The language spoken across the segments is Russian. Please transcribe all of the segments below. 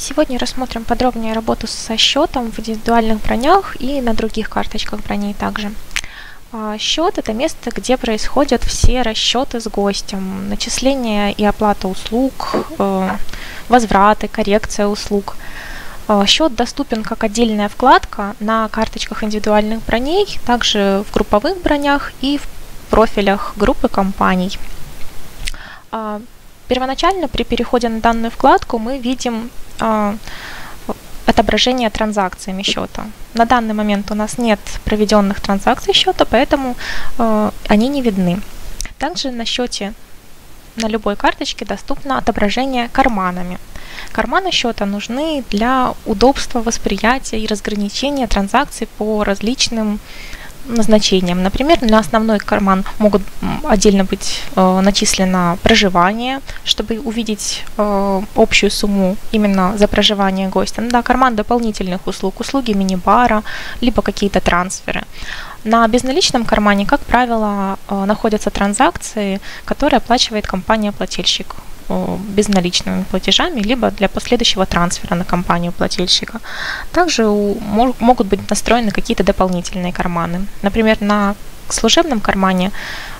Сегодня рассмотрим подробнее работу со счетом в индивидуальных бронях и на других карточках броней также. А, счет – это место, где происходят все расчеты с гостем, начисление и оплата услуг, э, возвраты, коррекция услуг. А, счет доступен как отдельная вкладка на карточках индивидуальных броней, также в групповых бронях и в профилях группы компаний. А, первоначально при переходе на данную вкладку мы видим отображение транзакциями счета. На данный момент у нас нет проведенных транзакций счета, поэтому э, они не видны. Также на счете на любой карточке доступно отображение карманами. Карманы счета нужны для удобства восприятия и разграничения транзакций по различным назначениям. Например, на основной карман могут отдельно быть э, начислено проживание, чтобы увидеть э, общую сумму именно за проживание гостя. Ну, да, карман дополнительных услуг, услуги мини-бара, либо какие-то трансферы. На безналичном кармане, как правило, э, находятся транзакции, которые оплачивает компания-плательщик безналичными платежами, либо для последующего трансфера на компанию плательщика. Также могут быть настроены какие-то дополнительные карманы. Например, на служебном кармане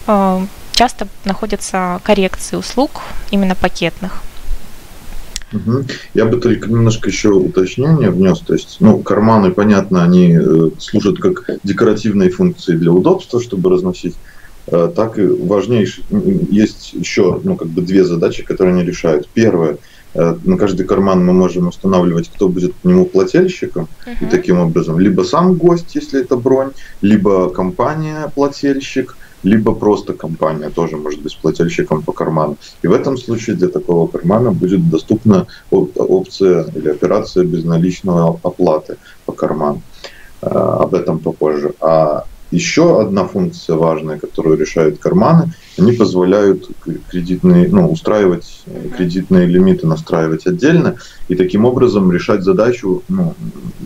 э, часто находятся коррекции услуг именно пакетных. Угу. Я бы только немножко еще уточнение внес. То есть, ну, карманы, понятно, они э, служат как декоративные функции для удобства, чтобы разносить Э, так и важнейший, есть еще ну, как бы две задачи, которые они решают. Первое, э, на каждый карман мы можем устанавливать, кто будет к нему плательщиком, uh-huh. и таким образом либо сам гость, если это бронь, либо компания плательщик, либо просто компания тоже может быть плательщиком по карману. И в этом случае для такого кармана будет доступна опция или операция безналичной оплаты по карману. Э, об этом попозже. А еще одна функция важная, которую решают карманы, они позволяют кредитные, ну, устраивать кредитные лимиты, настраивать отдельно и таким образом решать задачу ну,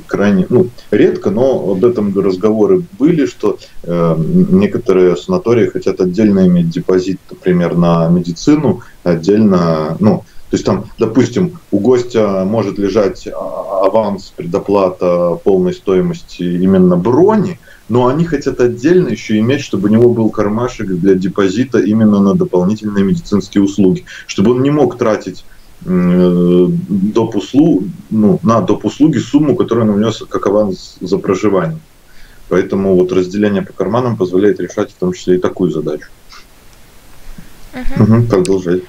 крайне ну, редко, но об этом разговоры были, что э, некоторые санатории хотят отдельно иметь депозит, например, на медицину, отдельно, ну, то есть там, допустим, у гостя может лежать а, аванс, предоплата полной стоимости именно брони, но они хотят отдельно еще иметь, чтобы у него был кармашек для депозита именно на дополнительные медицинские услуги, чтобы он не мог тратить доп. Услуг, ну, на доп. услуги сумму, которую он внес как аванс за проживание. Поэтому вот разделение по карманам позволяет решать в том числе и такую задачу. Угу. Угу, продолжай.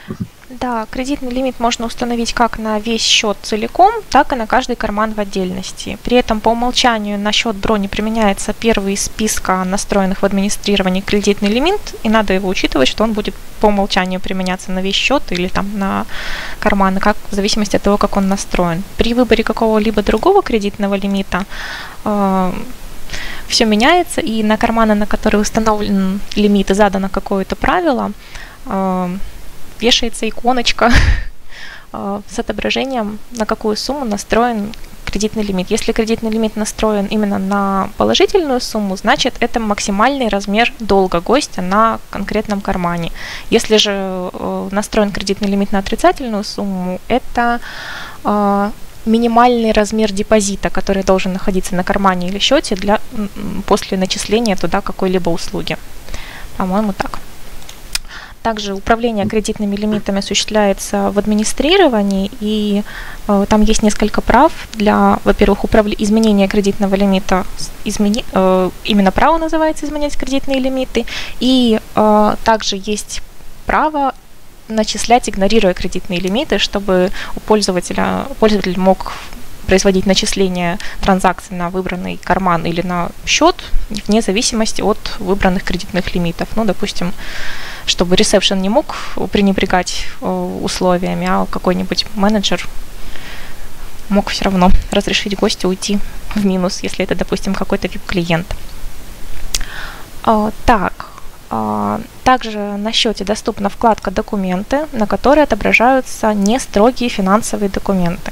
Да, кредитный лимит можно установить как на весь счет целиком, так и на каждый карман в отдельности. При этом по умолчанию на счет брони применяется первый из списка настроенных в администрировании кредитный лимит, и надо его учитывать, что он будет по умолчанию применяться на весь счет или там на карманы, как, в зависимости от того, как он настроен. При выборе какого-либо другого кредитного лимита э, все меняется, и на карманы, на которые установлен лимит и задано какое-то правило, э, вешается иконочка а, с отображением, на какую сумму настроен кредитный лимит. Если кредитный лимит настроен именно на положительную сумму, значит это максимальный размер долга гостя на конкретном кармане. Если же э, настроен кредитный лимит на отрицательную сумму, это э, минимальный размер депозита, который должен находиться на кармане или счете для, после начисления туда какой-либо услуги. По-моему, так. Также управление кредитными лимитами осуществляется в администрировании, и э, там есть несколько прав для, во-первых, управля- изменения кредитного лимита, измени- э, именно право называется изменять кредитные лимиты, и э, также есть право начислять, игнорируя кредитные лимиты, чтобы у пользователя, пользователь мог производить начисление транзакций на выбранный карман или на счет вне зависимости от выбранных кредитных лимитов. Ну, допустим, чтобы ресепшн не мог пренебрегать э, условиями, а какой-нибудь менеджер мог все равно разрешить гостю уйти в минус, если это, допустим, какой-то VIP-клиент. А, так, а, также на счете доступна вкладка «Документы», на которой отображаются не строгие финансовые документы.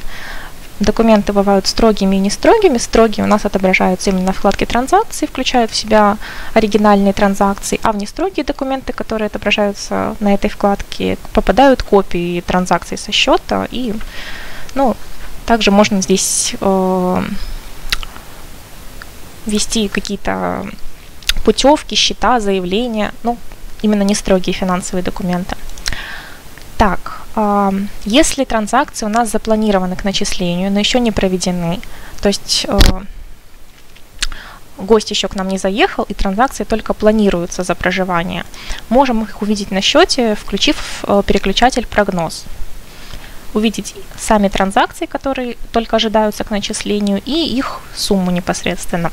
Документы бывают строгими и не строгими. Строгие у нас отображаются именно в вкладке транзакции, включают в себя оригинальные транзакции, а в нестрогие документы, которые отображаются на этой вкладке, попадают копии транзакций со счета и ну, Также можно здесь э, какие-то путевки, счета, заявления, ну, именно не строгие финансовые документы. Так, э, если транзакции у нас запланированы к начислению, но еще не проведены, то есть э, гость еще к нам не заехал, и транзакции только планируются за проживание, можем их увидеть на счете, включив э, переключатель прогноз увидеть сами транзакции, которые только ожидаются к начислению, и их сумму непосредственно.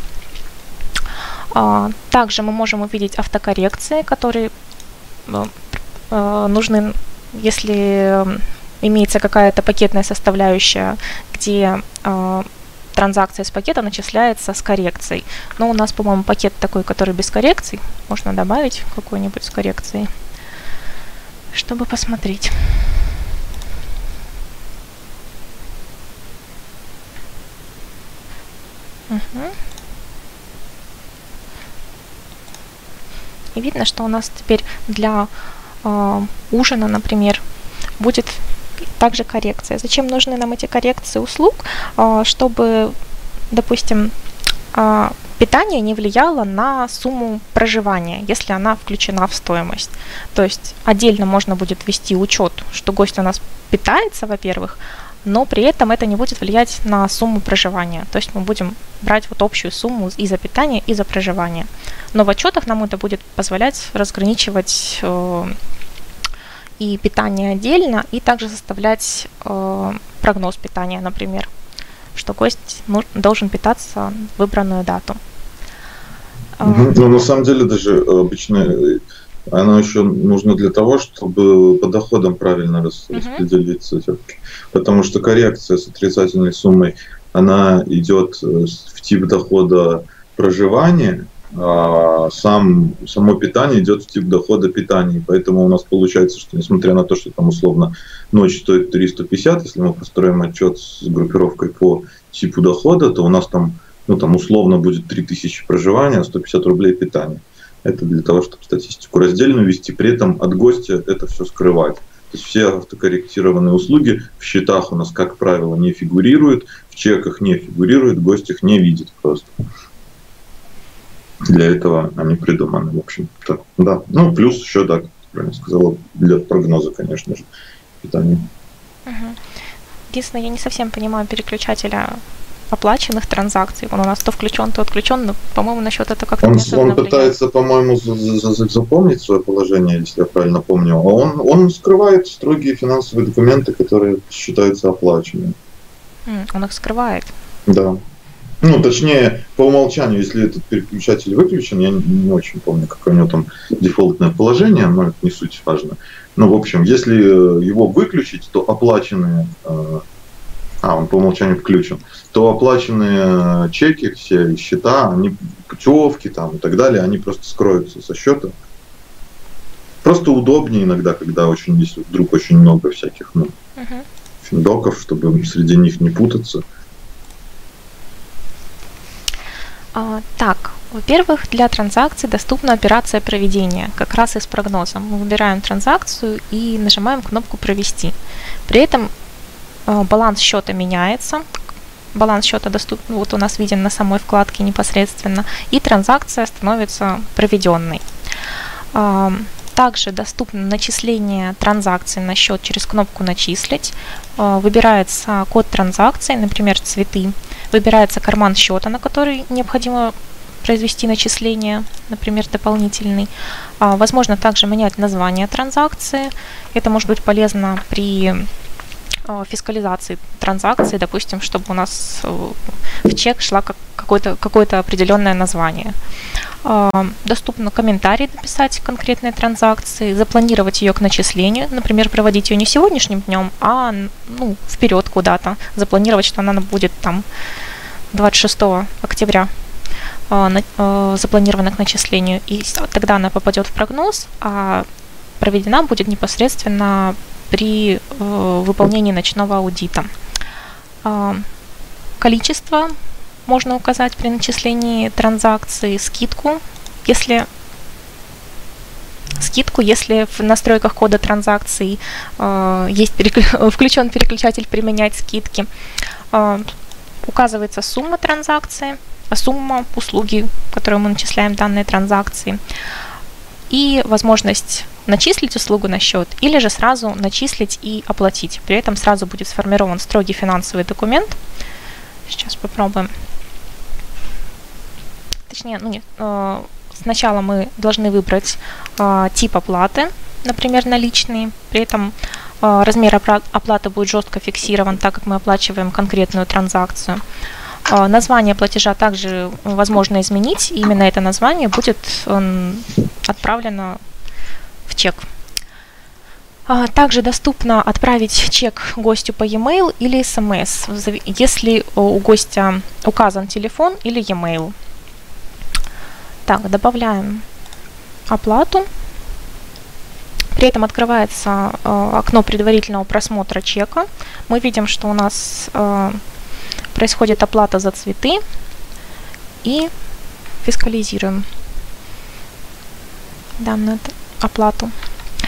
А, также мы можем увидеть автокоррекции, которые э, нужны, если имеется какая-то пакетная составляющая, где э, транзакция с пакета начисляется с коррекцией. Но у нас, по-моему, пакет такой, который без коррекций. Можно добавить какой-нибудь с коррекцией, чтобы посмотреть. Угу. И видно, что у нас теперь для э, ужина, например, будет также коррекция. Зачем нужны нам эти коррекции услуг? Э, чтобы, допустим, э, питание не влияло на сумму проживания, если она включена в стоимость. То есть отдельно можно будет ввести учет, что гость у нас питается, во-первых, но при этом это не будет влиять на сумму проживания. То есть мы будем брать вот общую сумму и за питание, и за проживание. Но в отчетах нам это будет позволять разграничивать э, и питание отдельно, и также составлять э, прогноз питания, например, что гость ну, должен питаться в выбранную дату. Ну, на самом деле даже обычно оно еще нужно для того, чтобы по доходам правильно распределиться uh-huh. все-таки. Потому что коррекция с отрицательной суммой, она идет э, в тип дохода проживания, а сам, само питание идет в тип дохода питания. Поэтому у нас получается, что несмотря на то, что там условно ночь стоит 350, если мы построим отчет с группировкой по типу дохода, то у нас там, ну, там условно будет 3000 проживания, 150 рублей питания. Это для того, чтобы статистику раздельную вести, при этом от гостя это все скрывать. То есть все автокорректированные услуги в счетах у нас, как правило, не фигурируют, в чеках не фигурируют, гость их не видит просто. Для этого они придуманы, в общем-то. Да. Ну, плюс еще, да, как правильно сказала, для прогноза, конечно же, питания. Единственное, я не совсем понимаю переключателя оплаченных транзакций. Он у нас то включен, то отключен, но, по-моему, насчет этого как-то Он, он пытается, по-моему, запомнить свое положение, если я правильно помню. А он, он скрывает строгие финансовые документы, которые считаются оплаченными. Он их скрывает. Да. Ну, точнее, по умолчанию, если этот переключатель выключен, я не очень помню, какое у него там дефолтное положение, но это не суть важно. Но, в общем, если его выключить, то оплаченные э, а, он по умолчанию включен, то оплаченные э, чеки, все счета, они путевки там и так далее, они просто скроются со счета. Просто удобнее иногда, когда очень, если вдруг очень много всяких ну, uh-huh. финдоков, чтобы среди них не путаться. А, так, во-первых, для транзакции доступна операция проведения, как раз и с прогнозом. Мы выбираем транзакцию и нажимаем кнопку «Провести». При этом баланс счета меняется, баланс счета доступен, ну, вот у нас виден на самой вкладке непосредственно, и транзакция становится проведенной. Также доступно начисление транзакций на счет через кнопку «Начислить». Э, выбирается код транзакции, например, цветы. Выбирается карман счета, на который необходимо произвести начисление, например, дополнительный. Возможно также менять название транзакции. Это может быть полезно при Э, фискализации транзакций, допустим, чтобы у нас э, в чек шла какое-то какое определенное название. Э, доступно комментарий написать конкретной транзакции, запланировать ее к начислению, например, проводить ее не сегодняшним днем, а ну, вперед куда-то, запланировать, что она будет там 26 октября запланирована к начислению, и тогда она попадет в прогноз, а проведена будет непосредственно при э, выполнении ночного аудита. Э, количество можно указать при начислении транзакции, скидку, если скидку, если в настройках кода транзакций э, есть переклю... включен переключатель применять скидки. указывается сумма транзакции, сумма услуги, которую мы начисляем данной транзакции, и возможность начислить услугу на счет или же сразу начислить и оплатить. При этом сразу будет сформирован строгий финансовый документ. Сейчас попробуем. Точнее, ну нет, э, сначала мы должны выбрать э, тип оплаты, например, наличные. При этом э, размер оплаты будет жестко фиксирован, так как мы оплачиваем конкретную транзакцию. Название платежа также возможно изменить, и именно это название будет отправлено чек. А, также доступно отправить чек гостю по e-mail или SMS, если у гостя указан телефон или e-mail. Так, добавляем оплату. При этом открывается э, окно предварительного просмотра чека. Мы видим, что у нас э, происходит оплата за цветы и фискализируем данную оплату.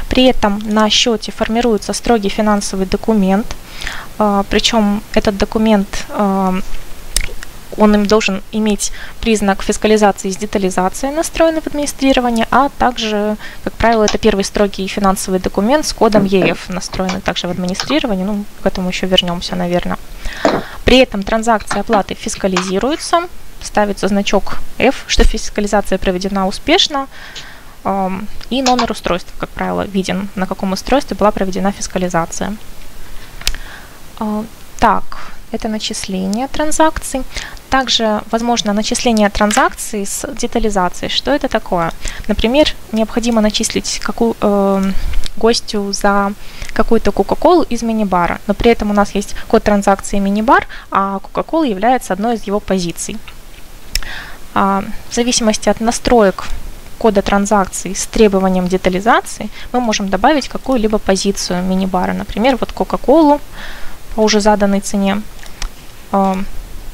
При этом на счете формируется строгий финансовый документ, а, причем этот документ а, он должен иметь признак фискализации с детализацией, настроенный в администрировании, а также, как правило, это первый строгий финансовый документ с кодом ЕФ, настроенный также в администрировании, ну, к этому еще вернемся, наверное. При этом транзакции оплаты фискализируются, ставится значок F, что фискализация проведена успешно, и номер устройства, как правило, виден, на каком устройстве была проведена фискализация. А, так, это начисление транзакций. Также возможно начисление транзакций с детализацией. Что это такое? Например, необходимо начислить какую, э, гостю за какую-то Кока-Колу из мини-бара, но при этом у нас есть код транзакции мини-бар, а Кока-Кола является одной из его позиций. А, в зависимости от настроек кода транзакции с требованием детализации мы можем добавить какую-либо позицию мини-бара, например, вот Кока-Колу по уже заданной цене э,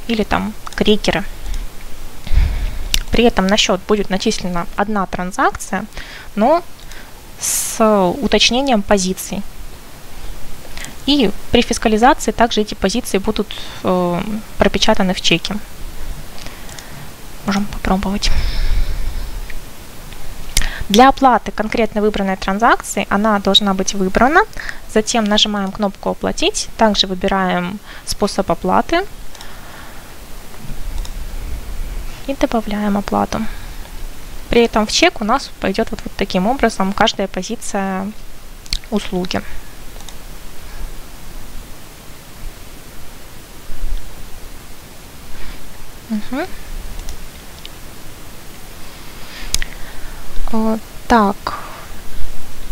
или там крекеры. При этом на счет будет начислена одна транзакция, но с уточнением позиций. И при фискализации также эти позиции будут э, пропечатаны в чеке. Можем попробовать. Для оплаты конкретно выбранной транзакции она должна быть выбрана. Затем нажимаем кнопку «Оплатить». Также выбираем способ оплаты. И добавляем оплату. При этом в чек у нас пойдет вот, вот таким образом каждая позиция услуги. Угу. Так,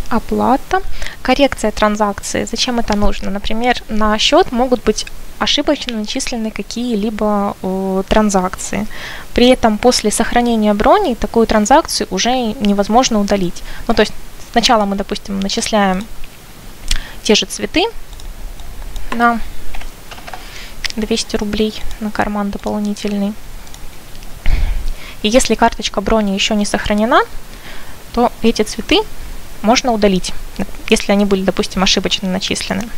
оплата, коррекция транзакции. Зачем это нужно? Например, на счет могут быть ошибочно начислены какие-либо э, транзакции. При этом после сохранения брони такую транзакцию уже невозможно удалить. Ну, то есть сначала мы, допустим, начисляем те же цветы на 200 рублей на карман дополнительный. И если карточка брони еще не сохранена, то эти цветы можно удалить, если они были, допустим, ошибочно начислены.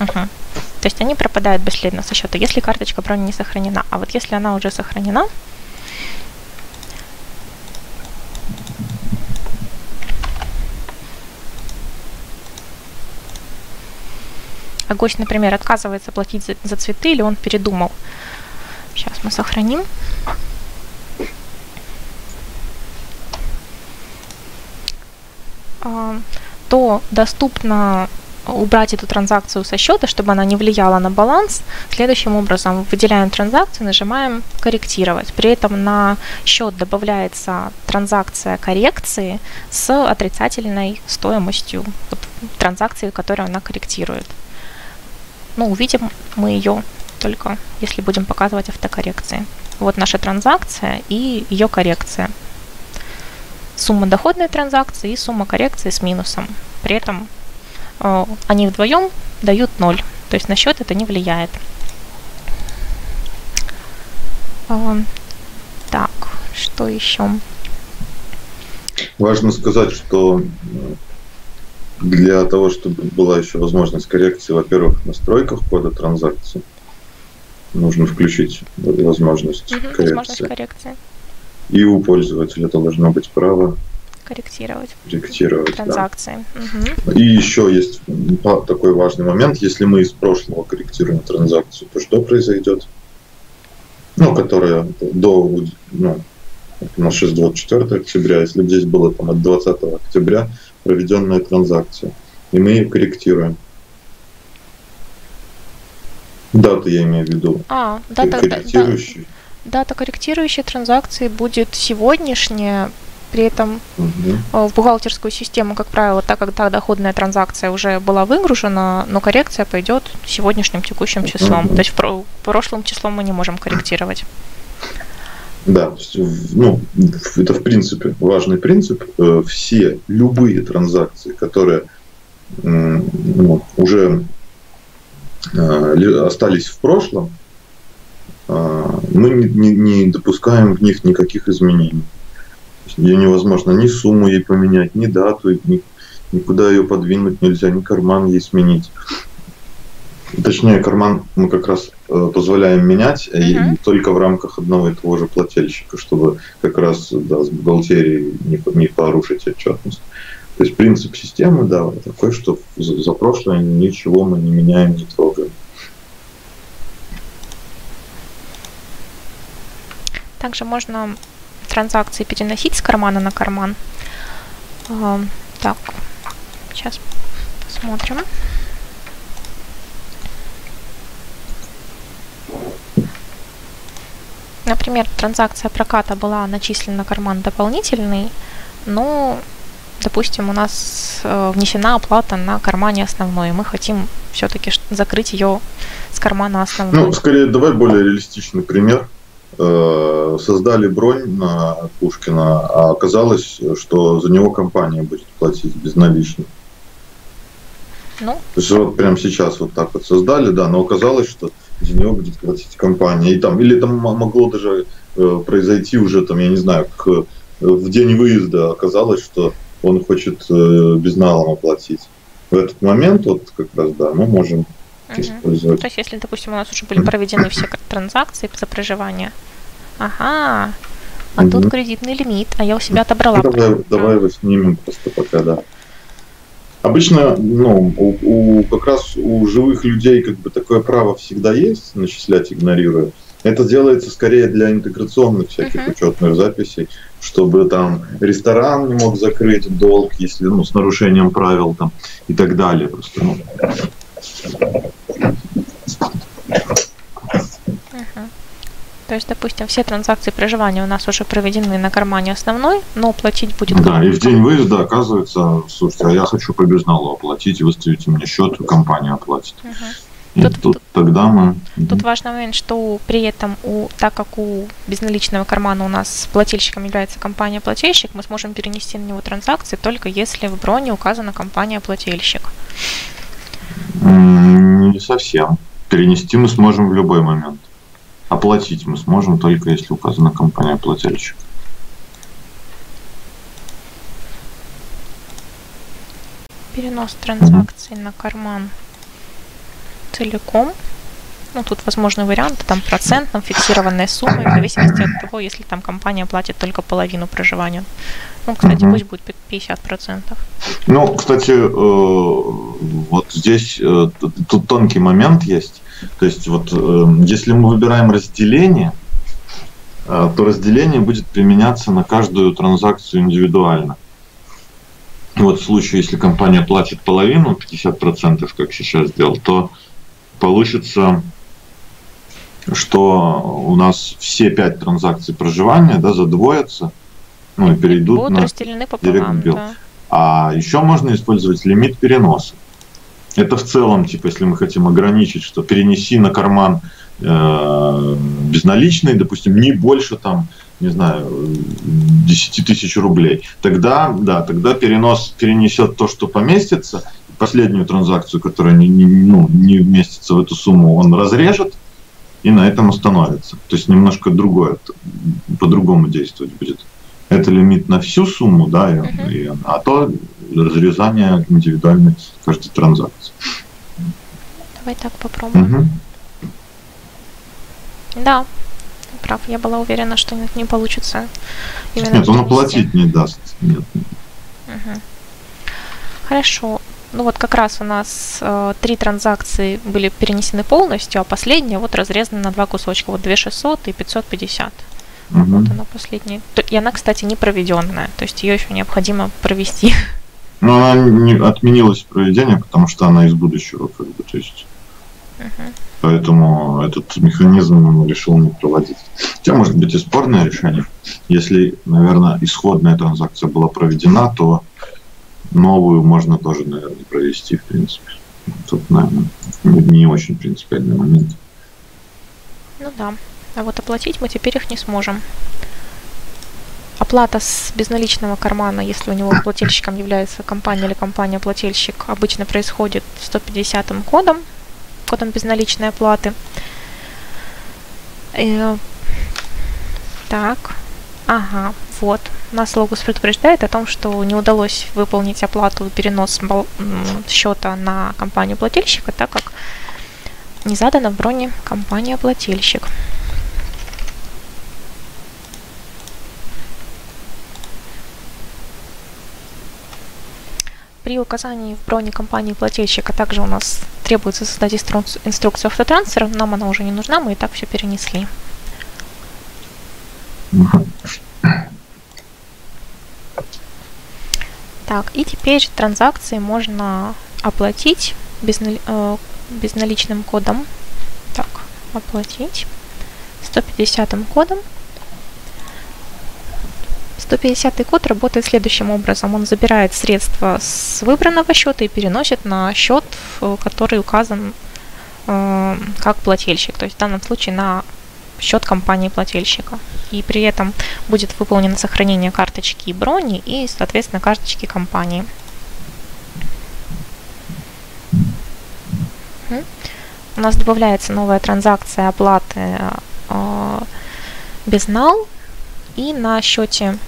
Угу. То есть они пропадают бесследно со счета, если карточка брони не сохранена. А вот если она уже сохранена, а гость, например, отказывается платить за, за цветы или он передумал, Сейчас мы сохраним. А, то доступно убрать эту транзакцию со счета, чтобы она не влияла на баланс. Следующим образом выделяем транзакцию, нажимаем «Корректировать». При этом на счет добавляется транзакция коррекции с отрицательной стоимостью вот, транзакции, которую она корректирует. Ну, увидим мы ее только если будем показывать автокоррекции. Вот наша транзакция и ее коррекция. Сумма доходной транзакции и сумма коррекции с минусом. При этом э, они вдвоем дают 0. То есть на счет это не влияет. Э, так, что еще? Важно сказать, что для того, чтобы была еще возможность коррекции, во-первых, в настройках кода транзакции, нужно включить возможность угу, коррекции. Возможность коррекции. И у пользователя должно быть право корректировать, корректировать транзакции. Да. Угу. И еще есть такой важный момент, если мы из прошлого корректируем транзакцию, то что произойдет? Ну, которая до ну, у нас сейчас 24 октября, если бы здесь было там от 20 октября проведенная транзакция, и мы ее корректируем. Дату я имею в виду. А, дата, корректирующий. Да, дата корректирующей транзакции будет сегодняшняя, при этом угу. в бухгалтерскую систему, как правило, так как та доходная транзакция уже была выгружена, но коррекция пойдет сегодняшним текущим числом. Угу. То есть в, про- прошлым числом мы не можем корректировать. Да, ну, это в принципе важный принцип. Э, все любые транзакции, которые ну, уже остались в прошлом, э, мы не, не допускаем в них никаких изменений. Ее невозможно ни сумму ей поменять, ни дату, ни, никуда ее подвинуть нельзя, ни карман ей сменить. Точнее, карман мы как раз э, позволяем менять uh-huh. и только в рамках одного и того же плательщика, чтобы как раз да, с бухгалтерией не, не порушить отчетность. То есть принцип системы, да, такой, что за, прошлое ничего мы не меняем, не трогаем. Также можно транзакции переносить с кармана на карман. Так, сейчас посмотрим. Например, транзакция проката была начислена на карман дополнительный, но, допустим, у нас э, внесена оплата на кармане основной, и мы хотим все-таки закрыть ее с кармана основной. Ну, скорее, давай более реалистичный пример. Э, создали бронь на Пушкина, а оказалось, что за него компания будет платить безналично. Ну. То есть вот прямо сейчас вот так вот создали, да, но оказалось, что за него будет платить компания. И там, или там могло даже э, произойти уже, там, я не знаю, к, в день выезда оказалось, что он хочет э, безналом оплатить. В этот момент, вот как раз, да, мы можем угу. использовать. То есть, если, допустим, у нас уже были проведены все транзакции за проживание, ага, а угу. тут кредитный лимит, а я у себя отобрала. Ну, давай, давай его снимем просто пока, да. Обычно, ну, у, у, как раз у живых людей как бы такое право всегда есть, начислять игнорируя. Это делается скорее для интеграционных всяких uh-huh. учетных записей, чтобы там ресторан не мог закрыть долг, если ну, с нарушением правил там и так далее. Просто, ну. То есть, допустим, все транзакции проживания у нас уже проведены на кармане основной, но платить будет... Да, и в день выезда оказывается, слушайте, а я хочу по безналу оплатить, выставите мне счет, компания оплатит. Угу. Тут, тут, тогда мы... Тут важный момент, что при этом, у, так как у безналичного кармана у нас плательщиком является компания-плательщик, мы сможем перенести на него транзакции только если в броне указана компания-плательщик. Не совсем. Перенести мы сможем в любой момент. Оплатить мы сможем только если указана компания-плательщик. Перенос транзакций на карман целиком. Ну, тут возможны варианты, там процентом, фиксированной суммой, в зависимости от того, если там компания платит только половину проживания. Ну, кстати, пусть будет 50%. Ну, кстати, э, вот здесь э, тут тонкий момент есть. То есть вот э, если мы выбираем разделение, то разделение будет применяться на каждую транзакцию индивидуально. Вот в случае, если компания платит половину, 50%, как сейчас сделал, то получится, что у нас все пять транзакций проживания да, задвоятся, ну и перейдут Будут на пополам, да. А еще можно использовать лимит переноса. Это в целом, типа, если мы хотим ограничить, что перенеси на карман э, безналичный, допустим, не больше там, не знаю, 10 тысяч рублей, тогда, да, тогда перенос перенесет то, что поместится, последнюю транзакцию, которая не, не, ну, не вместится в эту сумму, он разрежет и на этом остановится. То есть немножко другое, по-другому действовать будет. Это лимит на всю сумму, да, и, и, а то разрезания индивидуальной каждой транзакции. Давай так попробуем. Угу. Да, прав. Я была уверена, что нет, не получится. Нет, он оплатить не даст. Нет. Угу. Хорошо. Ну вот как раз у нас э, три транзакции были перенесены полностью, а последняя вот разрезана на два кусочка. Вот 2600 и 550. Угу. Вот она последняя. И она, кстати, не проведенная. То есть ее еще необходимо провести. Ну, она не отменилась проведение, потому что она из будущего, как бы, то есть. Угу. Поэтому этот механизм решил не проводить. Хотя, может быть, и спорное решение. Если, наверное, исходная транзакция была проведена, то новую можно тоже, наверное, провести, в принципе. Тут, наверное, не очень принципиальный момент. Ну да. А вот оплатить мы теперь их не сможем. Оплата с безналичного кармана, если у него плательщиком является компания или компания-плательщик, обычно происходит 150 кодом, кодом безналичной оплаты. И, э, так, ага, вот. Нас Логус предупреждает о том, что не удалось выполнить оплату перенос счета на компанию-плательщика, так как не задана в броне компания-плательщик. При указании в броне компании плательщика также у нас требуется создать инструкцию автотрансфера. Нам она уже не нужна, мы и так все перенесли. Так, и теперь транзакции можно оплатить безнали, э, безналичным кодом. Так, оплатить 150 кодом. 150 код работает следующим образом. Он забирает средства с выбранного счета и переносит на счет, э, который указан э, как плательщик. То есть в данном случае на счет компании плательщика. И при этом будет выполнено сохранение карточки и брони и, соответственно, карточки компании. У нас добавляется новая транзакция оплаты э, без нал. И на счете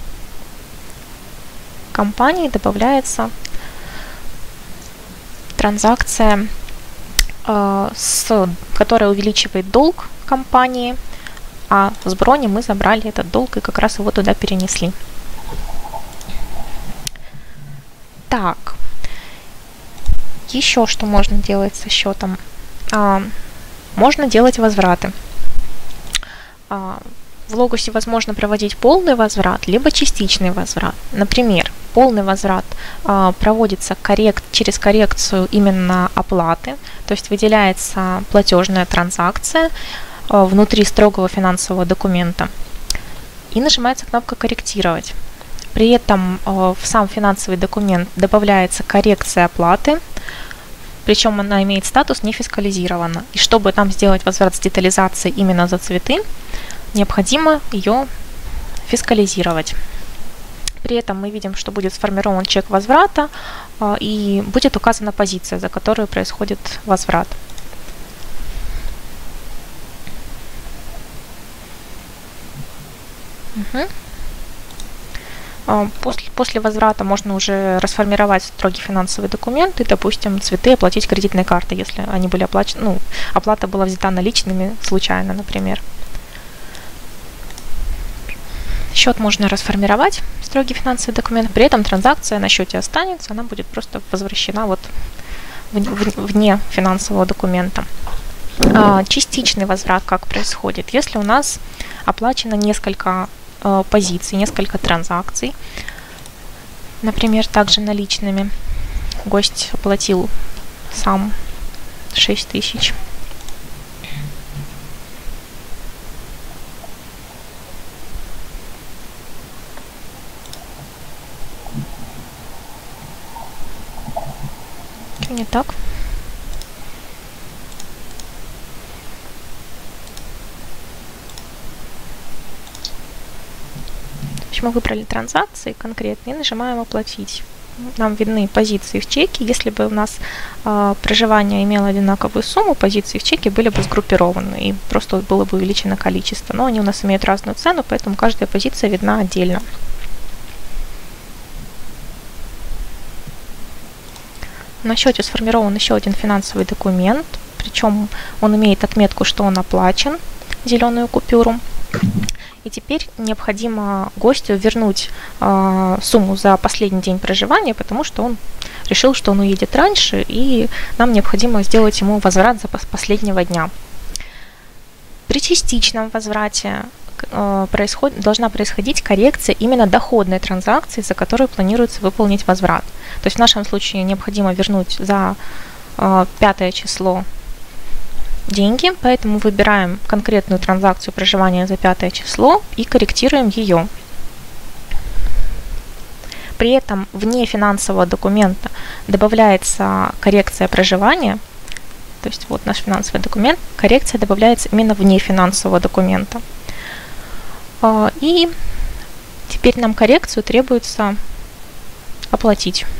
компании добавляется транзакция, э, с, которая увеличивает долг компании, а с брони мы забрали этот долг и как раз его туда перенесли. Так, еще что можно делать со счетом? А, можно делать возвраты. А, в Логосе возможно проводить полный возврат, либо частичный возврат. Например, полный возврат э, проводится коррект, через коррекцию именно оплаты, то есть выделяется платежная транзакция внутри строгого финансового документа и нажимается кнопка «Корректировать». При этом э, в сам финансовый документ добавляется коррекция оплаты, причем она имеет статус не фискализирована. И чтобы там сделать возврат с детализацией именно за цветы, необходимо ее фискализировать. При этом мы видим, что будет сформирован чек возврата а, и будет указана позиция, за которую происходит возврат. Угу. После, после возврата можно уже расформировать строгий финансовый документ и, допустим, цветы оплатить кредитной картой, если они были оплачены, ну, оплата была взята наличными случайно, например. Счет можно расформировать, строгий финансовый документ, при этом транзакция на счете останется, она будет просто возвращена вот вне финансового документа. А, частичный возврат как происходит? Если у нас оплачено несколько э, позиций, несколько транзакций, например, также наличными, гость оплатил сам 6 тысяч, не так. Мы выбрали транзакции конкретные нажимаем «Оплатить». Нам видны позиции в чеке. Если бы у нас э, проживание имело одинаковую сумму, позиции в чеке были бы сгруппированы и просто было бы увеличено количество. Но они у нас имеют разную цену, поэтому каждая позиция видна отдельно. на счете сформирован еще один финансовый документ, причем он имеет отметку, что он оплачен, зеленую купюру. И теперь необходимо гостю вернуть э, сумму за последний день проживания, потому что он решил, что он уедет раньше, и нам необходимо сделать ему возврат за последнего дня. При частичном возврате э, происход, должна происходить коррекция именно доходной транзакции, за которую планируется выполнить возврат. То есть в нашем случае необходимо вернуть за э, пятое число деньги, поэтому выбираем конкретную транзакцию проживания за пятое число и корректируем ее. При этом вне финансового документа добавляется коррекция проживания, то есть вот наш финансовый документ, коррекция добавляется именно вне финансового документа. А, и теперь нам коррекцию требуется оплатить. А,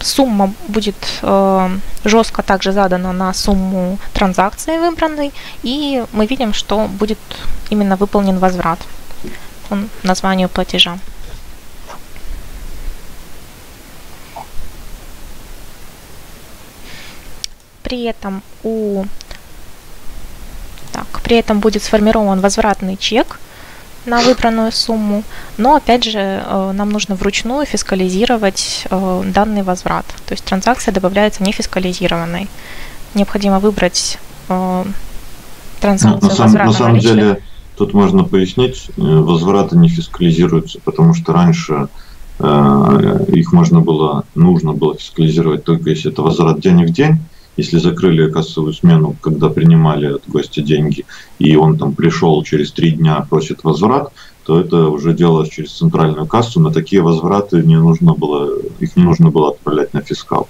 сумма будет а, жестко также задана на сумму транзакции выбранной, и мы видим, что будет именно выполнен возврат по названию платежа. При этом у так, при этом будет сформирован возвратный чек на выбранную сумму, но опять же э, нам нужно вручную фискализировать э, данный возврат. То есть транзакция добавляется не фискализированной. Необходимо выбрать э, транзакцию на, сам, на самом деле тут можно пояснить, возвраты не фискализируются, потому что раньше их можно было, нужно было фискализировать только если это возврат денег в день, если закрыли кассовую смену, когда принимали от гостя деньги, и он там пришел через три дня, просит возврат, то это уже делалось через центральную кассу. На такие возвраты не нужно было, их не нужно было отправлять на фискал.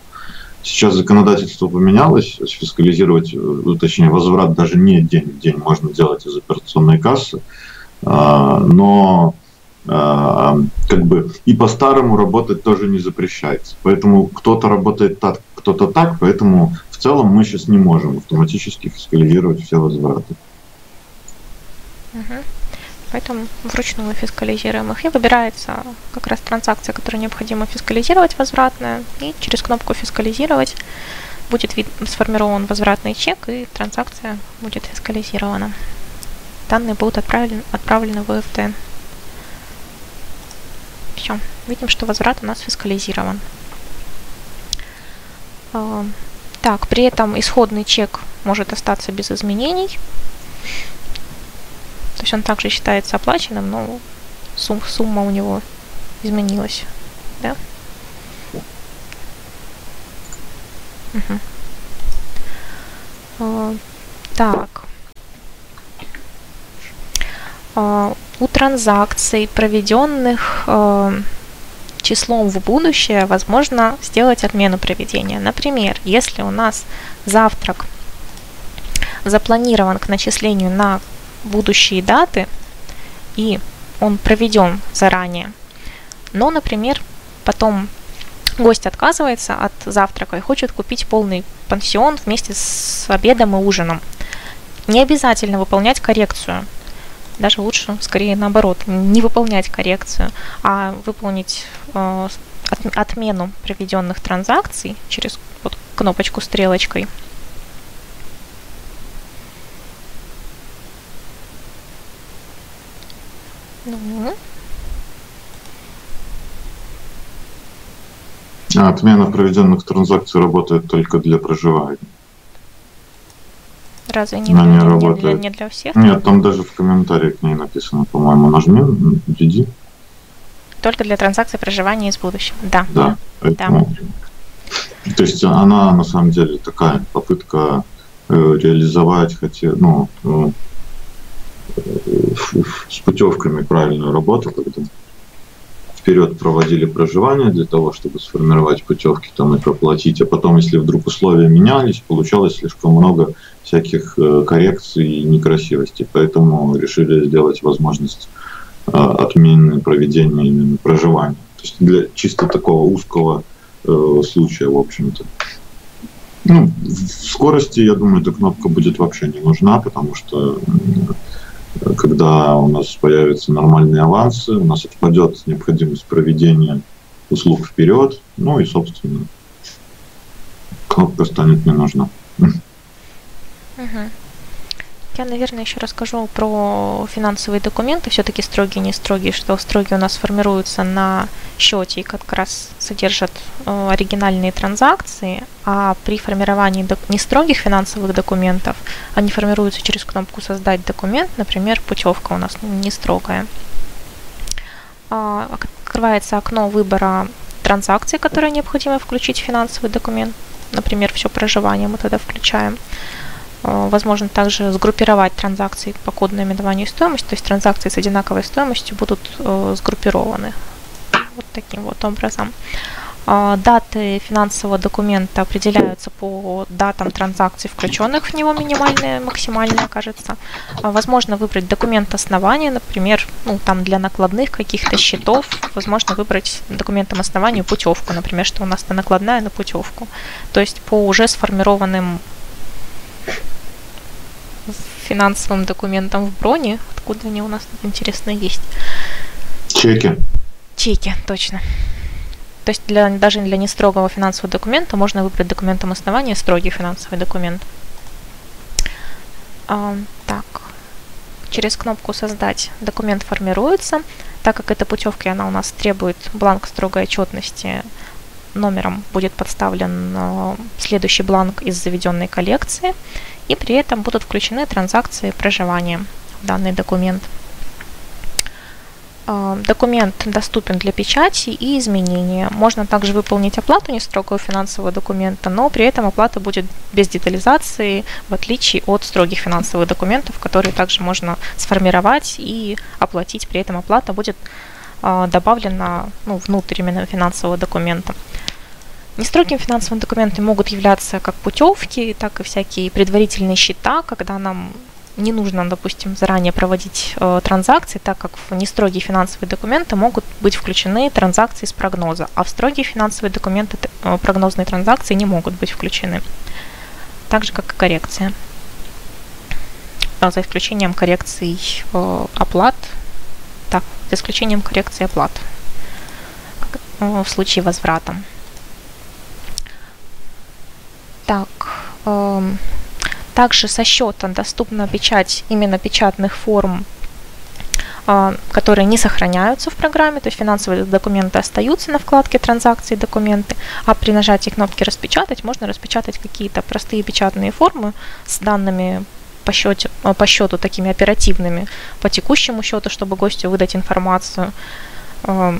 Сейчас законодательство поменялось, фискализировать, э, точнее, возврат даже не день в день можно делать из операционной кассы, а, но а, как бы и по-старому работать тоже не запрещается. Поэтому кто-то работает так, кто-то так, поэтому в целом мы сейчас не можем автоматически фискализировать все возвраты. Угу. Поэтому вручную фискализируем их. И выбирается как раз транзакция, которую необходимо фискализировать, возвратная. И через кнопку «Фискализировать» будет вид, сформирован возвратный чек, и транзакция будет фискализирована. Данные будут отправлены, отправлены в ОФТ. Все. Видим, что возврат у нас фискализирован. Так, при этом исходный чек может остаться без изменений. То есть он также считается оплаченным, но сум, сумма у него изменилась. Да? Угу. Uh, так. Uh, у транзакций, проведенных uh, числом в будущее возможно сделать отмену проведения. Например, если у нас завтрак запланирован к начислению на будущие даты, и он проведен заранее, но, например, потом гость отказывается от завтрака и хочет купить полный пансион вместе с обедом и ужином. Не обязательно выполнять коррекцию даже лучше, скорее наоборот, не выполнять коррекцию, а выполнить э, от, отмену проведенных транзакций через вот кнопочку стрелочкой. Ну. А отмена проведенных транзакций работает только для проживания. Разве не, Она не, работает. не, для, не для всех? Нет, там даже в комментариях к ней написано, по-моему, нажми, введи. Только для транзакций проживания из будущего, да. Да, поэтому... да. То есть она на самом деле такая попытка э, реализовать, хотя, ну, э, с путевками правильную работу, когда вперед проводили проживание для того, чтобы сформировать путевки там и проплатить, а потом, если вдруг условия менялись, получалось слишком много всяких э, коррекций и некрасивостей. Поэтому решили сделать возможность э, отмены проведения именно проживания. То есть для чисто такого узкого э, случая, в общем-то. Ну, в скорости, я думаю, эта кнопка будет вообще не нужна, потому что когда у нас появятся нормальные авансы, у нас отпадет необходимость проведения услуг вперед, ну и, собственно, кнопка станет не нужна. Угу. Я, наверное, еще расскажу про финансовые документы, все-таки строгие, не строгие, что строгие у нас формируются на счете и как раз содержат э, оригинальные транзакции, а при формировании нестрогих финансовых документов они формируются через кнопку «Создать документ», например, путевка у нас не строгая. А, открывается окно выбора транзакций, которые необходимо включить в финансовый документ, например, все проживание мы тогда включаем. Э, возможно также сгруппировать транзакции по коду наименованию стоимости, то есть транзакции с одинаковой стоимостью будут э, сгруппированы вот таким вот образом. Э, даты финансового документа определяются по датам транзакций, включенных в него минимальные, максимальные, кажется. Возможно выбрать документ основания, например, ну, там для накладных каких-то счетов. Возможно выбрать документом основания путевку, например, что у нас-то накладная на путевку. То есть по уже сформированным финансовым документам в броне. Откуда они у нас тут интересно есть? Чеки. Чеки, точно. То есть для, даже для нестрогого финансового документа можно выбрать документом основания строгий финансовый документ. А, так, через кнопку «Создать» документ формируется. Так как эта путевка, она у нас требует бланк строгой отчетности, номером будет подставлен э, следующий бланк из заведенной коллекции и при этом будут включены транзакции проживания в данный документ. А, документ доступен для печати и изменения. Можно также выполнить оплату нестрогого финансового документа, но при этом оплата будет без детализации, в отличие от строгих финансовых документов, которые также можно сформировать и оплатить. При этом оплата будет а, добавлена ну, внутрь именно финансового документа. Нестрогим финансовым документом могут являться как путевки, так и всякие предварительные счета, когда нам не нужно, допустим, заранее проводить э, транзакции, так как в нестрогие финансовые документы могут быть включены транзакции с прогноза, а в строгие финансовые документы э, прогнозные транзакции не могут быть включены. Так же, как и коррекция. За исключением коррекций э, оплат, так, за исключением коррекции оплат э, в случае возврата. Так, э, также со счета доступна печать именно печатных форм, э, которые не сохраняются в программе, то есть финансовые документы остаются на вкладке транзакции документы, а при нажатии кнопки распечатать можно распечатать какие-то простые печатные формы с данными по, счете, э, по счету такими оперативными, по текущему счету, чтобы гостю выдать информацию, э,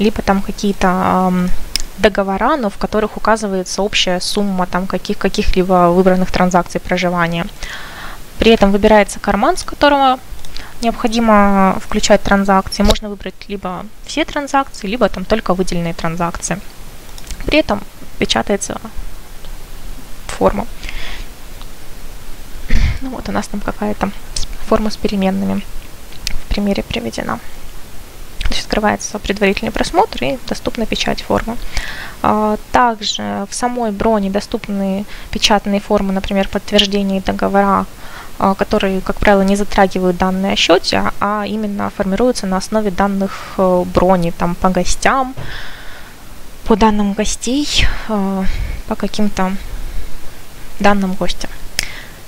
либо там какие-то договора, но в которых указывается общая сумма там каких, каких-либо выбранных транзакций проживания. При этом выбирается карман, с которого необходимо включать транзакции. Можно выбрать либо все транзакции, либо там только выделенные транзакции. При этом печатается форма. Ну вот у нас там какая-то форма с переменными в примере приведена. Открывается предварительный просмотр и доступна печать формы. А, также в самой броне доступны печатные формы, например, подтверждения договора, а, которые, как правило, не затрагивают данные о счете, а именно формируются на основе данных э, брони, там, по гостям, по данным гостей, э, по каким-то данным гостя.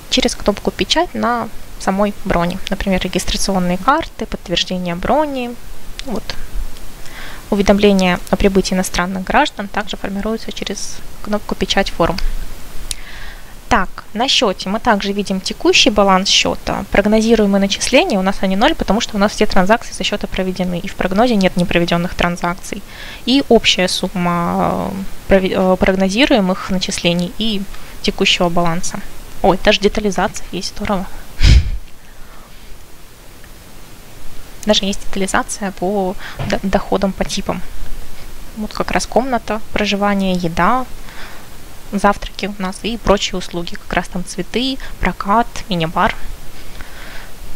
Через кнопку «Печать» на самой броне. Например, регистрационные карты, подтверждение брони, вот. Уведомления о прибытии иностранных граждан также формируются через кнопку «Печать форм». Так, на счете мы также видим текущий баланс счета, прогнозируемые начисления, у нас они ноль, потому что у нас все транзакции со счета проведены, и в прогнозе нет непроведенных транзакций. И общая сумма э, э, прогнозируемых начислений и текущего баланса. Ой, даже детализация есть, здорово. Даже есть детализация по доходам по типам. Вот как раз комната проживания, еда, завтраки у нас и прочие услуги, как раз там цветы, прокат, мини-бар.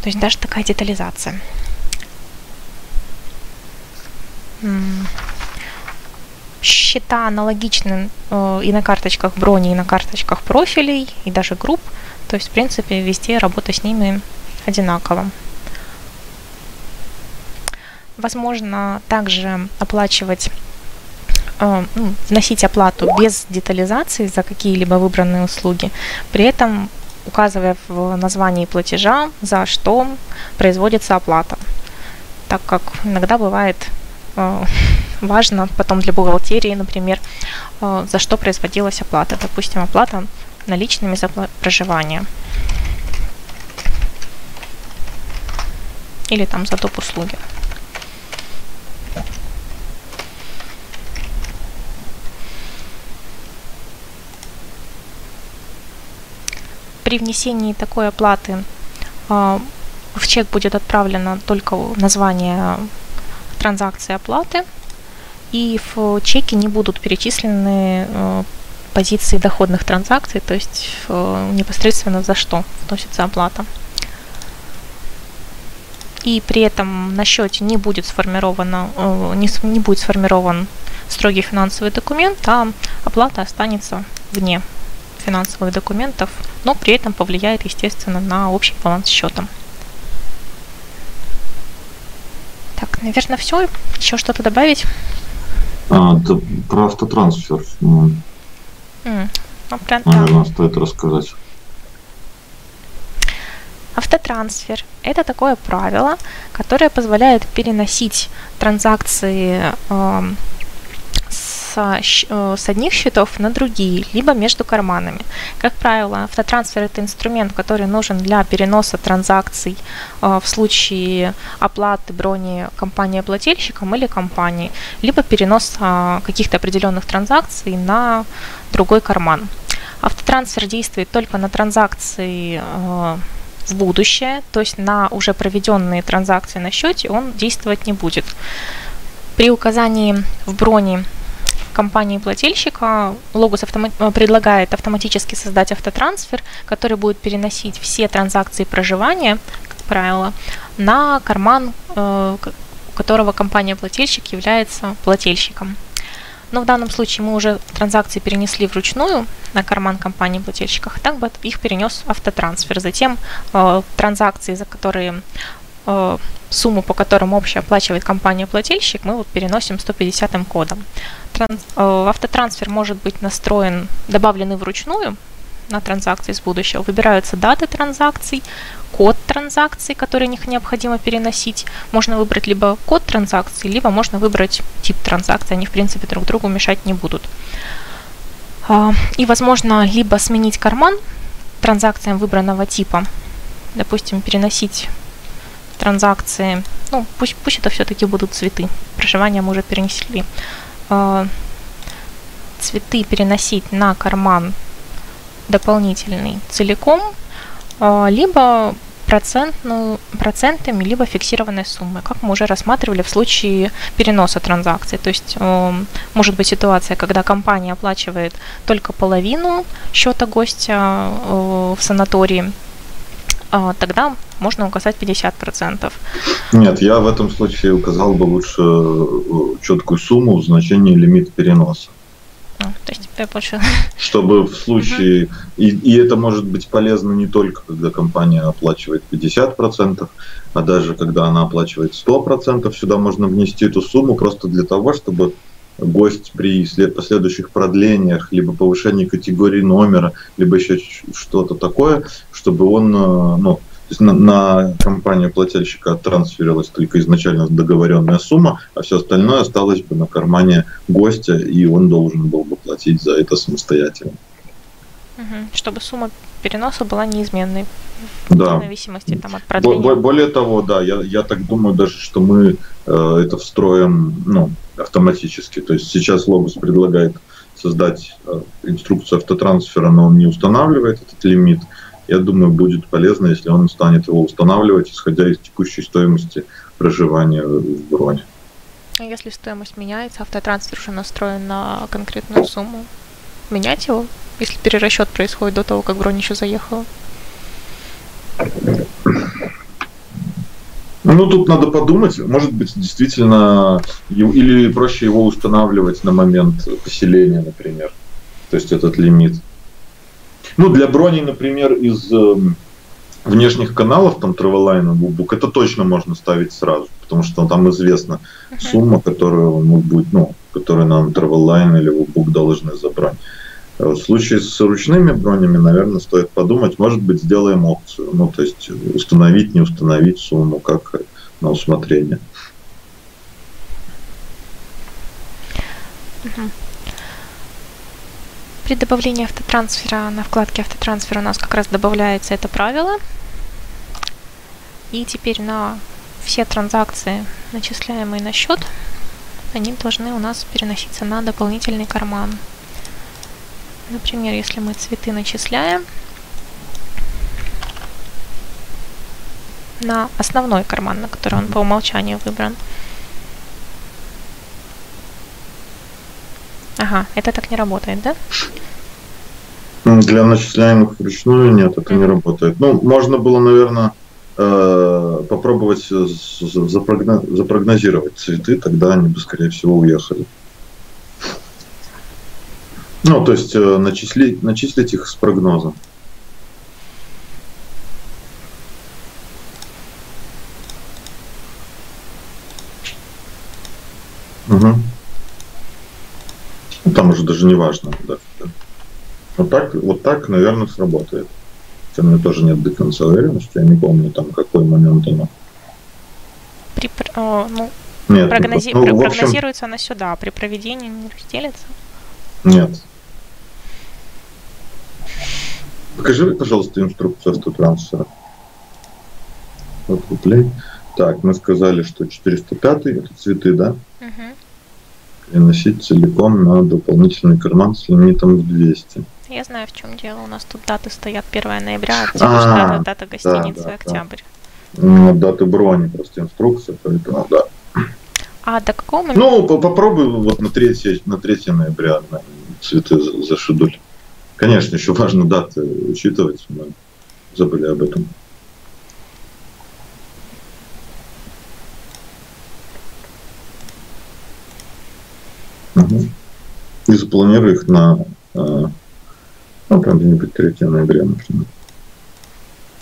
То есть даже такая детализация. Счета аналогичны э, и на карточках брони, и на карточках профилей, и даже групп. То есть, в принципе, везде работа с ними одинакова. Возможно также оплачивать э, ну, вносить оплату без детализации за какие-либо выбранные услуги, при этом указывая в названии платежа, за что производится оплата. Так как иногда бывает э, важно потом для бухгалтерии, например, э, за что производилась оплата. Допустим, оплата наличными за проживание. Или там за доп. услуги. При внесении такой оплаты э, в чек будет отправлено только название транзакции оплаты, и в чеке не будут перечислены э, позиции доходных транзакций, то есть э, непосредственно за что вносится оплата. И при этом на счете не будет сформировано, не, не будет сформирован строгий финансовый документ, а оплата останется вне финансовых документов, но при этом повлияет, естественно, на общий баланс счета. Так, наверное, все. Еще что-то добавить? А, это про автотрансфер. Mm. Ну, прям, Наверное, да. стоит рассказать. Автотрансфер – это такое правило, которое позволяет переносить транзакции э, с, э, с одних счетов на другие, либо между карманами. Как правило, автотрансфер это инструмент, который нужен для переноса транзакций э, в случае оплаты брони компания-плательщиком или компании, либо перенос э, каких-то определенных транзакций на другой карман. Автотрансфер действует только на транзакции в будущее, то есть на уже проведенные транзакции на счете он действовать не будет. При указании в броне компании плательщика Logos автома- э, предлагает автоматически создать автотрансфер, который будет переносить все транзакции проживания, как правило, на карман, э, которого компания-плательщик является плательщиком. Но в данном случае мы уже транзакции перенесли вручную на карман компании плательщиков, так бы их перенес автотрансфер. Затем э, транзакции, за которые сумму, по которым общая оплачивает компания-плательщик, мы вот переносим 150 кодом. Транс, э, автотрансфер может быть настроен, добавленный вручную на транзакции с будущего. Выбираются даты транзакций, код транзакций, который них необходимо переносить. Можно выбрать либо код транзакции, либо можно выбрать тип транзакции. Они, в принципе, друг другу мешать не будут. Э, и, возможно, либо сменить карман транзакциям выбранного типа. Допустим, переносить транзакции, ну, пусть, пусть это все-таки будут цветы. Проживание мы уже перенесли. Э, цветы переносить на карман дополнительный целиком, э, либо процентную, процентами, либо фиксированной суммой, как мы уже рассматривали в случае переноса транзакций. То есть э, может быть ситуация, когда компания оплачивает только половину счета гостя э, в санатории, тогда можно указать 50%. Нет, я в этом случае указал бы лучше э, четкую сумму в значении лимит переноса. А, то есть я больше... Чтобы в случае... Угу. И, и это может быть полезно не только, когда компания оплачивает 50%, а даже когда она оплачивает 100%, сюда можно внести эту сумму просто для того, чтобы гость при последующих продлениях, либо повышении категории номера, либо еще что-то такое, чтобы он э, ну, то есть на, на компанию плательщика трансферилась только изначально договоренная сумма, а все остальное осталось бы на кармане гостя, и он должен был бы платить за это самостоятельно. Чтобы сумма переноса была неизменной да. в зависимости там, от продления. Более того, да, я, я так думаю даже, что мы э, это встроим ну, автоматически. То есть сейчас Logos предлагает создать э, инструкцию автотрансфера, но он не устанавливает этот лимит я думаю, будет полезно, если он станет его устанавливать, исходя из текущей стоимости проживания в броне. А если стоимость меняется, автотрансфер уже настроен на конкретную сумму, менять его, если перерасчет происходит до того, как бронь еще заехала? Ну, тут надо подумать, может быть, действительно, или проще его устанавливать на момент поселения, например. То есть этот лимит. Ну, для брони, например, из э, внешних каналов, там и Bookbook, это точно можно ставить сразу, потому что там известна uh-huh. сумма, которую мы будет, ну, которую нам Travelline или Bookbook должны забрать. В случае с ручными бронями, наверное, стоит подумать, может быть, сделаем опцию, ну, то есть установить, не установить сумму, как на усмотрение. При добавлении автотрансфера на вкладке автотрансфер у нас как раз добавляется это правило. И теперь на все транзакции, начисляемые на счет, они должны у нас переноситься на дополнительный карман. Например, если мы цветы начисляем на основной карман, на который он по умолчанию выбран. Ага, это так не работает, да? Для начисляемых вручную нет, это не работает. Ну, можно было, наверное, э, попробовать запрогнозировать цветы, тогда они бы, скорее всего, уехали. Ну, то есть э, начислить, начислить их с прогнозом. Угу. Ну, там уже даже не важно. Да. Вот так, вот так, наверное, сработает. Хотя у меня тоже нет до конца уверенности, я не помню там какой момент оно. При, о, ну, нет, прогнози... ну, общем... прогнозируется она сюда, а при проведении не разделится? Нет. Покажи, пожалуйста, инструкцию автотрансфера. Вот рублей. Так, мы сказали, что 405 это цветы, да? Угу. Переносить целиком на дополнительный карман с лимитом в 200. Я знаю, в чем дело. У нас тут даты стоят 1 ноября, а дата, дата гостиницы да, да, октябрь. Да. Ну, даты брони, просто инструкция, поэтому да. А до какого момента? Ну, попробуй вот на 3, на 3 ноября на цветы зашидуль. Конечно, еще важно даты учитывать, мы забыли об этом. Угу. И запланируй их на а, ну, там где-нибудь 3 ноября, например.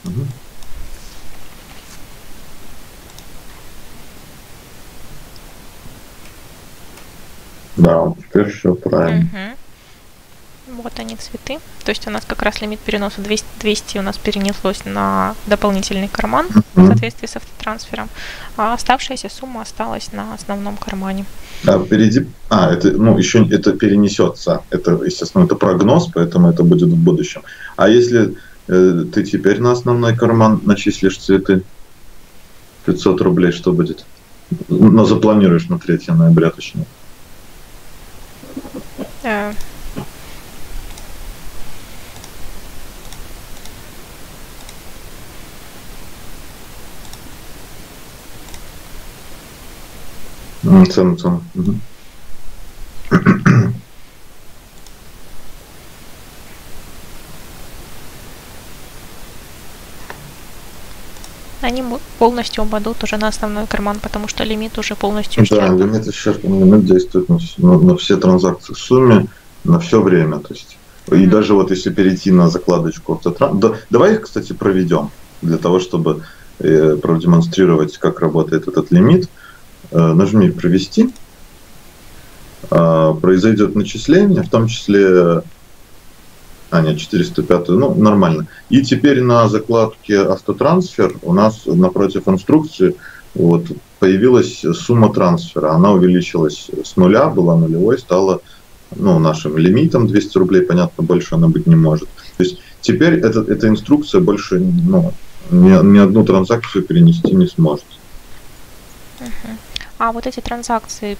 Угу. Да, теперь все правильно. Угу. Вот они цветы. То есть у нас как раз лимит переноса 200, 200 у нас перенеслось на дополнительный карман в соответствии с автотрансфером, а оставшаяся сумма осталась на основном кармане. А впереди, а это, ну еще это перенесется, это естественно это прогноз, поэтому это будет в будущем. А если э, ты теперь на основной карман начислишь цветы 500 рублей, что будет? Ну запланируешь на 3 ноября точнее. Э, Цену, цену. Угу. Они полностью упадут уже на основной карман, потому что лимит уже полностью исчерпан. Да, лимит исчерпан. Лимит действует на, на, на все транзакции в сумме на все время. То есть, mm-hmm. И даже вот если перейти на закладочку автотран... Да, давай их, кстати, проведем для того, чтобы э, продемонстрировать, как работает этот лимит. Э, нажми «Провести», э, произойдет начисление, в том числе, а нет, 405, ну нормально. И теперь на закладке «Автотрансфер» у нас напротив инструкции вот, появилась сумма трансфера. Она увеличилась с нуля, была нулевой, стала ну, нашим лимитом 200 рублей, понятно, больше она быть не может. То есть теперь эта, эта инструкция больше ну, ни, ни одну транзакцию перенести не сможет. Uh-huh. А вот эти транзакции,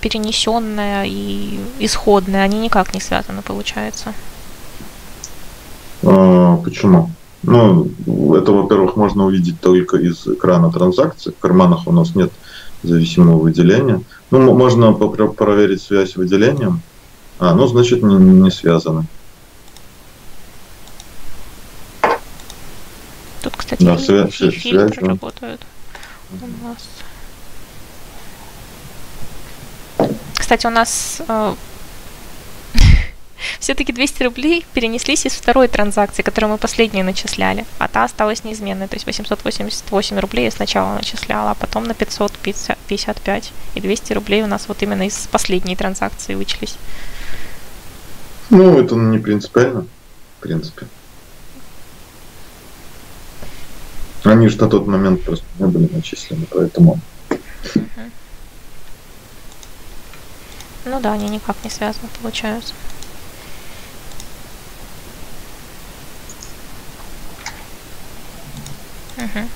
перенесенная и исходная, они никак не связаны, получается? А, почему? Ну, это, во-первых, можно увидеть только из экрана транзакций. В карманах у нас нет зависимого выделения. Ну, можно проверить связь с выделением. А, ну, значит, не, не связаны. Тут, кстати, да, связь, фильтры работают у нас. Кстати, у нас э, все-таки 200 рублей перенеслись из второй транзакции, которую мы последнюю начисляли, а та осталась неизменной. То есть 888 рублей я сначала начисляла, а потом на 555. И 200 рублей у нас вот именно из последней транзакции вычелись. Ну, это не принципиально, в принципе. Они же на тот момент просто не были начислены, поэтому... Ну да, они никак не связаны, получаются. Угу.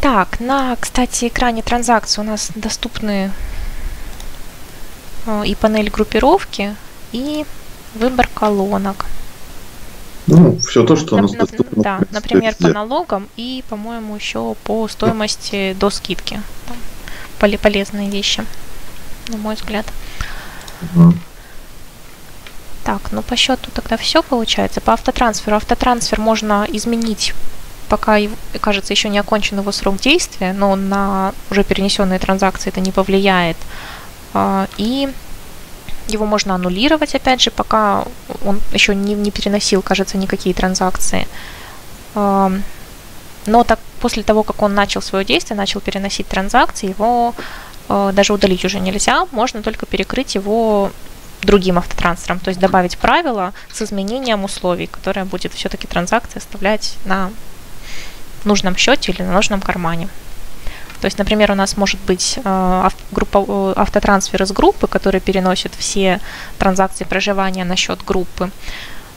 Так, на, кстати, экране транзакции у нас доступны э, и панель группировки, и выбор колонок. Ну, все то, что у нас доступно. Да, например, по налогам и, по-моему, еще по стоимости до скидки. Полезные вещи, на мой взгляд. Угу. Так, ну по счету тогда все получается. По автотрансферу. Автотрансфер можно изменить, пока, кажется, еще не окончен его срок действия, но на уже перенесенные транзакции это не повлияет. А, и его можно аннулировать, опять же, пока он еще не, не переносил, кажется, никакие транзакции. Но так после того, как он начал свое действие, начал переносить транзакции, его даже удалить уже нельзя, можно только перекрыть его другим автотрансфером, то есть добавить правило с изменением условий, которое будет все-таки транзакции оставлять на нужном счете или на нужном кармане. То есть, например, у нас может быть э, группа, э, автотрансфер из группы, который переносит все транзакции проживания на счет группы.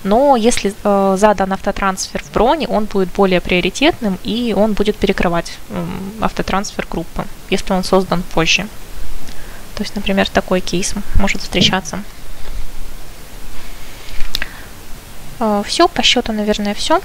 Но если э, задан автотрансфер в броне, он будет более приоритетным и он будет перекрывать э, автотрансфер группы, если он создан позже. То есть, например, такой кейс может встречаться. Э, все, по счету, наверное, все.